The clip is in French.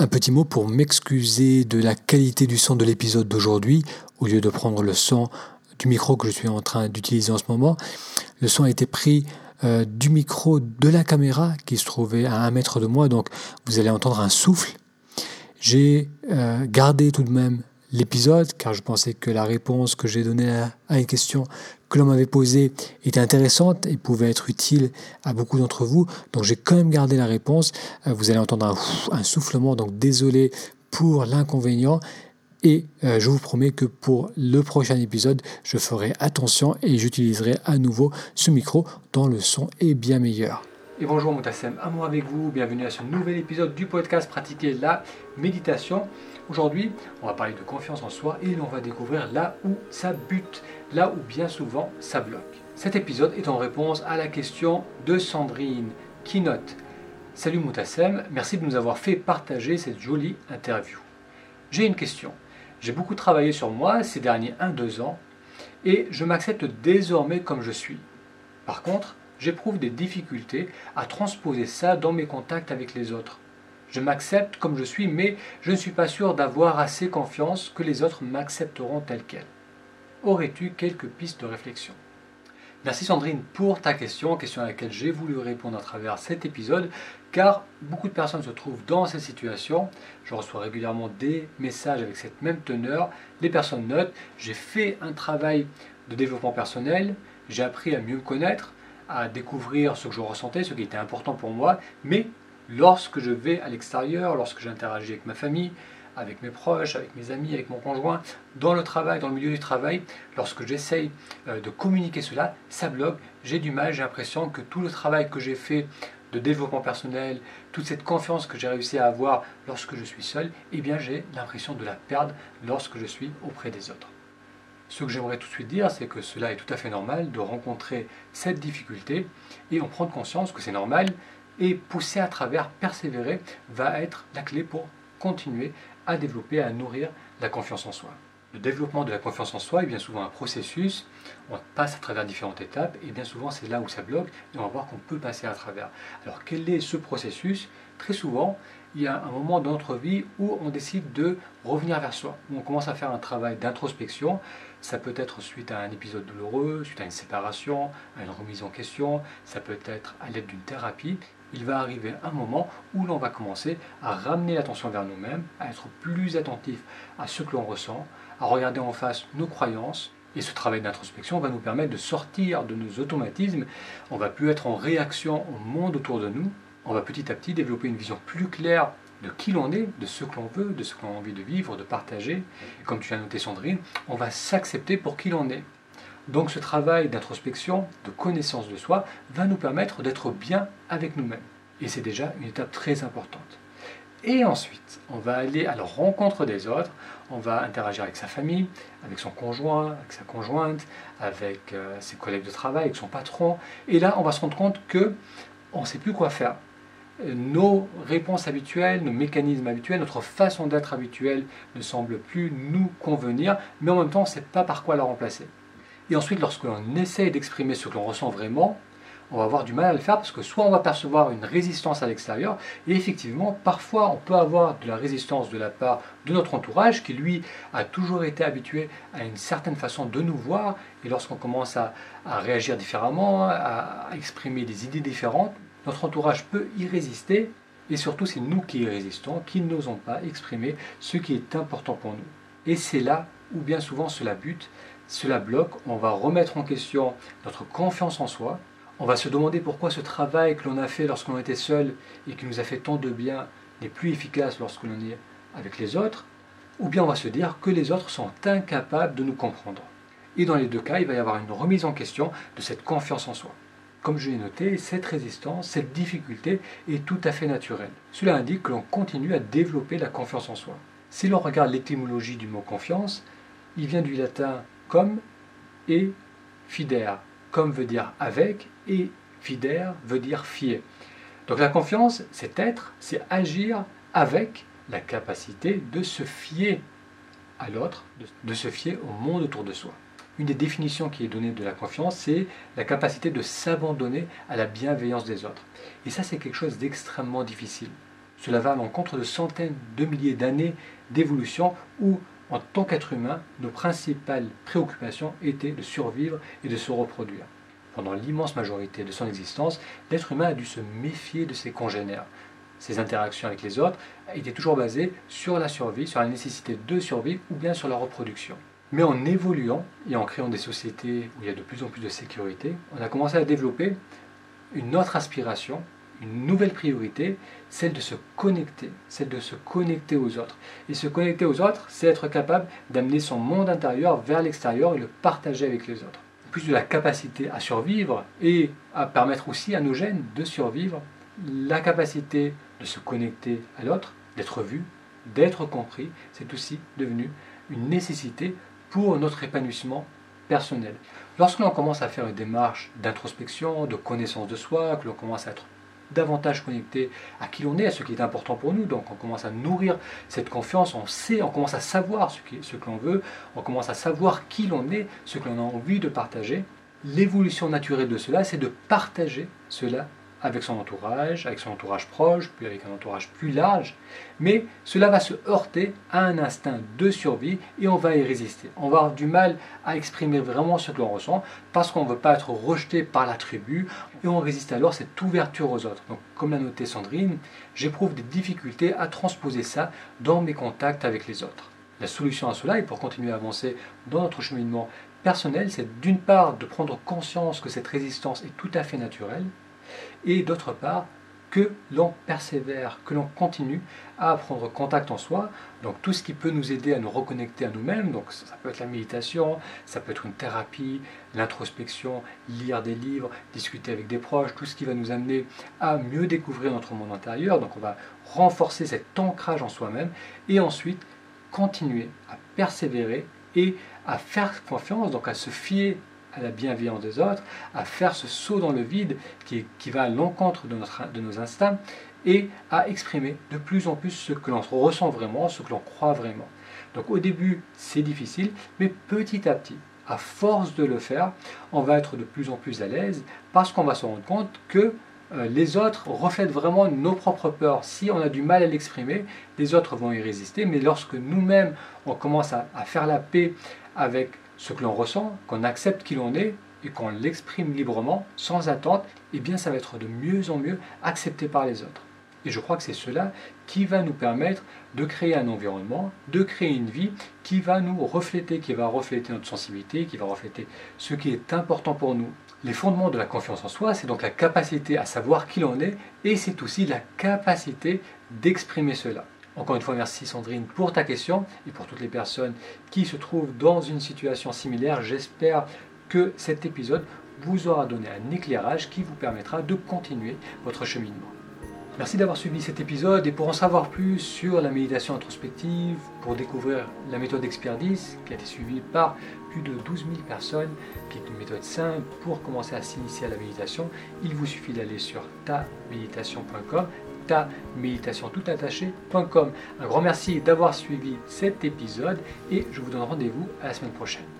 Un petit mot pour m'excuser de la qualité du son de l'épisode d'aujourd'hui. Au lieu de prendre le son du micro que je suis en train d'utiliser en ce moment, le son a été pris euh, du micro de la caméra qui se trouvait à un mètre de moi, donc vous allez entendre un souffle. J'ai euh, gardé tout de même l'épisode car je pensais que la réponse que j'ai donnée à, une question que l'on m'avait posée était intéressante et pouvait être utile à beaucoup d'entre vous. Donc j'ai quand même gardé la réponse. Euh, vous allez entendre un, soufflement, donc désolé pour l'inconvénient. Et euh, je vous promets que pour le prochain épisode, je ferai attention et j'utiliserai à nouveau ce micro dont le son est bien meilleur. Et bonjour Moutassem, amour avec vous, bienvenue à ce nouvel épisode du podcast Pratiquer la méditation. Aujourd'hui, on va parler de confiance en soi et on va découvrir là où ça bute, là où bien souvent ça bloque. Cet épisode est en réponse à la question de Sandrine qui note Salut Moutassem, merci de nous avoir fait partager cette jolie interview. J'ai une question. J'ai beaucoup travaillé sur moi ces derniers 1-2 ans et je m'accepte désormais comme je suis. Par contre, j'éprouve des difficultés à transposer ça dans mes contacts avec les autres. Je m'accepte comme je suis, mais je ne suis pas sûr d'avoir assez confiance que les autres m'accepteront tel quel. Aurais-tu quelques pistes de réflexion? Merci Sandrine pour ta question, question à laquelle j'ai voulu répondre à travers cet épisode, car beaucoup de personnes se trouvent dans cette situation. Je reçois régulièrement des messages avec cette même teneur. Les personnes notent, j'ai fait un travail de développement personnel, j'ai appris à mieux me connaître, à découvrir ce que je ressentais, ce qui était important pour moi, mais lorsque je vais à l'extérieur, lorsque j'interagis avec ma famille, avec mes proches, avec mes amis, avec mon conjoint, dans le travail, dans le milieu du travail, lorsque j'essaye euh, de communiquer cela, ça bloque, j'ai du mal, j'ai l'impression que tout le travail que j'ai fait de développement personnel, toute cette confiance que j'ai réussi à avoir lorsque je suis seul, eh bien j'ai l'impression de la perdre lorsque je suis auprès des autres. Ce que j'aimerais tout de suite dire, c'est que cela est tout à fait normal de rencontrer cette difficulté et en prendre conscience que c'est normal, et pousser à travers, persévérer, va être la clé pour continuer à développer, à nourrir la confiance en soi. Le développement de la confiance en soi est bien souvent un processus, on passe à travers différentes étapes et bien souvent c'est là où ça bloque et on va voir qu'on peut passer à travers. Alors quel est ce processus? Très souvent, il y a un moment dans notre vie où on décide de revenir vers soi, où on commence à faire un travail d'introspection. Ça peut être suite à un épisode douloureux, suite à une séparation, à une remise en question, ça peut être à l'aide d'une thérapie il va arriver un moment où l'on va commencer à ramener l'attention vers nous-mêmes, à être plus attentif à ce que l'on ressent, à regarder en face nos croyances. Et ce travail d'introspection va nous permettre de sortir de nos automatismes. On va plus être en réaction au monde autour de nous. On va petit à petit développer une vision plus claire de qui l'on est, de ce que l'on veut, de ce que l'on a envie de vivre, de partager. Et comme tu as noté Sandrine, on va s'accepter pour qui l'on est. Donc ce travail d'introspection, de connaissance de soi, va nous permettre d'être bien avec nous-mêmes. Et c'est déjà une étape très importante. Et ensuite, on va aller à la rencontre des autres, on va interagir avec sa famille, avec son conjoint, avec sa conjointe, avec euh, ses collègues de travail, avec son patron. Et là, on va se rendre compte que on ne sait plus quoi faire. Nos réponses habituelles, nos mécanismes habituels, notre façon d'être habituelle ne semble plus nous convenir, mais en même temps, on ne sait pas par quoi la remplacer. Et ensuite, lorsque l'on essaie d'exprimer ce que l'on ressent vraiment, on va avoir du mal à le faire parce que soit on va percevoir une résistance à l'extérieur, et effectivement, parfois on peut avoir de la résistance de la part de notre entourage qui, lui, a toujours été habitué à une certaine façon de nous voir, et lorsqu'on commence à, réagir différemment, à, exprimer des idées différentes, notre entourage peut y résister, et surtout c'est nous qui y résistons, qui n'osons pas exprimer ce qui est important pour nous. Et c'est là où bien souvent cela bute, cela bloque, on va remettre en question notre confiance en soi, on va se demander pourquoi ce travail que l'on a fait lorsqu'on était seul et qui nous a fait tant de bien n'est plus efficace lorsque l'on est avec les autres, ou bien on va se dire que les autres sont incapables de nous comprendre. Et dans les deux cas, il va y avoir une remise en question de cette confiance en soi. Comme je l'ai noté, cette résistance, cette difficulté est tout à fait naturelle. Cela indique que l'on continue à développer la confiance en soi. Si l'on regarde l'étymologie du mot confiance, il vient du latin comme et fidère. Comme veut dire avec et fidère veut dire fier. Donc la confiance, c'est être, c'est agir avec la capacité de se fier à l'autre, de, se fier au monde autour de soi. Une des définitions qui est donnée de la confiance, c'est la capacité de s'abandonner à la bienveillance des autres. Et ça, c'est quelque chose d'extrêmement difficile. Cela va à l'encontre de centaines de milliers d'années d'évolution où, en tant qu'être humain, nos principales préoccupations étaient de survivre et de se reproduire. Pendant l'immense majorité de son existence, l'être humain a dû se méfier de ses congénères. Ses interactions avec les autres étaient toujours basées sur la survie, sur la nécessité de survivre ou bien sur la reproduction. Mais en évoluant et en créant des sociétés où il y a de plus en plus de sécurité, on a commencé à développer une autre aspiration, une nouvelle priorité, celle de se connecter, celle de se connecter aux autres. Et se connecter aux autres, c'est être capable d'amener son monde intérieur vers l'extérieur et le partager avec les autres. Plus de la capacité à survivre et à permettre aussi à nos gènes de survivre, la capacité de se connecter à l'autre, d'être vu, d'être compris, c'est aussi devenu une nécessité pour notre épanouissement personnel. Lorsque l'on commence à faire une démarche d'introspection, de connaissance de soi, que l'on commence à être davantage connecté à qui l'on est, à ce qui est important pour nous. Donc on commence à nourrir cette confiance, on sait, on commence à savoir ce, ce que l'on veut, on commence à savoir qui l'on est, ce que l'on a envie de partager. L'évolution naturelle de cela, c'est de partager cela avec son entourage, avec son entourage proche, puis avec un entourage plus large, mais cela va se heurter à un instinct de survie et on va y résister. On va avoir du mal à exprimer vraiment ce que l'on ressent parce qu'on ne veut pas être rejeté par la tribu et on résiste alors cette ouverture aux autres. Donc, comme l'a noté Sandrine, j'éprouve des difficultés à transposer ça dans mes contacts avec les autres. La solution à cela, et pour continuer à avancer dans notre cheminement personnel, c'est d'une part de prendre conscience que cette résistance est tout à fait naturelle, et d'autre part que l'on persévère, que l'on continue à prendre contact en soi, donc tout ce qui peut nous aider à nous reconnecter à nous-mêmes, donc ça peut être la méditation, ça peut être une thérapie, l'introspection, lire des livres, discuter avec des proches, tout ce qui va nous amener à mieux découvrir notre monde intérieur, donc on va renforcer cet ancrage en soi-même, et ensuite continuer à persévérer et à faire confiance, donc à se fier à la bienveillance des autres, à faire ce saut dans le vide qui, qui va à l'encontre de, nos instincts et à exprimer de plus en plus ce que l'on ressent vraiment, ce que l'on croit vraiment. Donc au début, c'est difficile, mais petit à petit, à force de le faire, on va être de plus en plus à l'aise parce qu'on va se rendre compte que euh, les autres reflètent vraiment nos propres peurs. Si on a du mal à l'exprimer, les autres vont y résister, mais lorsque nous-mêmes, on commence à faire la paix avec ce que l'on ressent, qu'on accepte qui l'on est et qu'on l'exprime librement, sans attente, eh bien ça va être de mieux en mieux accepté par les autres. Et je crois que c'est cela qui va nous permettre de créer un environnement, de créer une vie qui va nous refléter, qui va refléter notre sensibilité, qui va refléter ce qui est important pour nous. Les fondements de la confiance en soi, c'est donc la capacité à savoir qui l'on est et c'est aussi la capacité d'exprimer cela. Encore une fois, merci Sandrine pour ta question et pour toutes les personnes qui se trouvent dans une situation similaire. J'espère que cet épisode vous aura donné un éclairage qui vous permettra de continuer votre cheminement. Merci d'avoir suivi cet épisode et pour en savoir plus sur la méditation introspective, pour découvrir la méthode Expertise qui a été suivie par plus de 12 000 personnes, qui est une méthode simple pour commencer à s'initier à la méditation, il vous suffit d'aller sur taméditation.com ta méditation tout Un grand merci d'avoir suivi cet épisode et je vous donne rendez-vous à la semaine prochaine.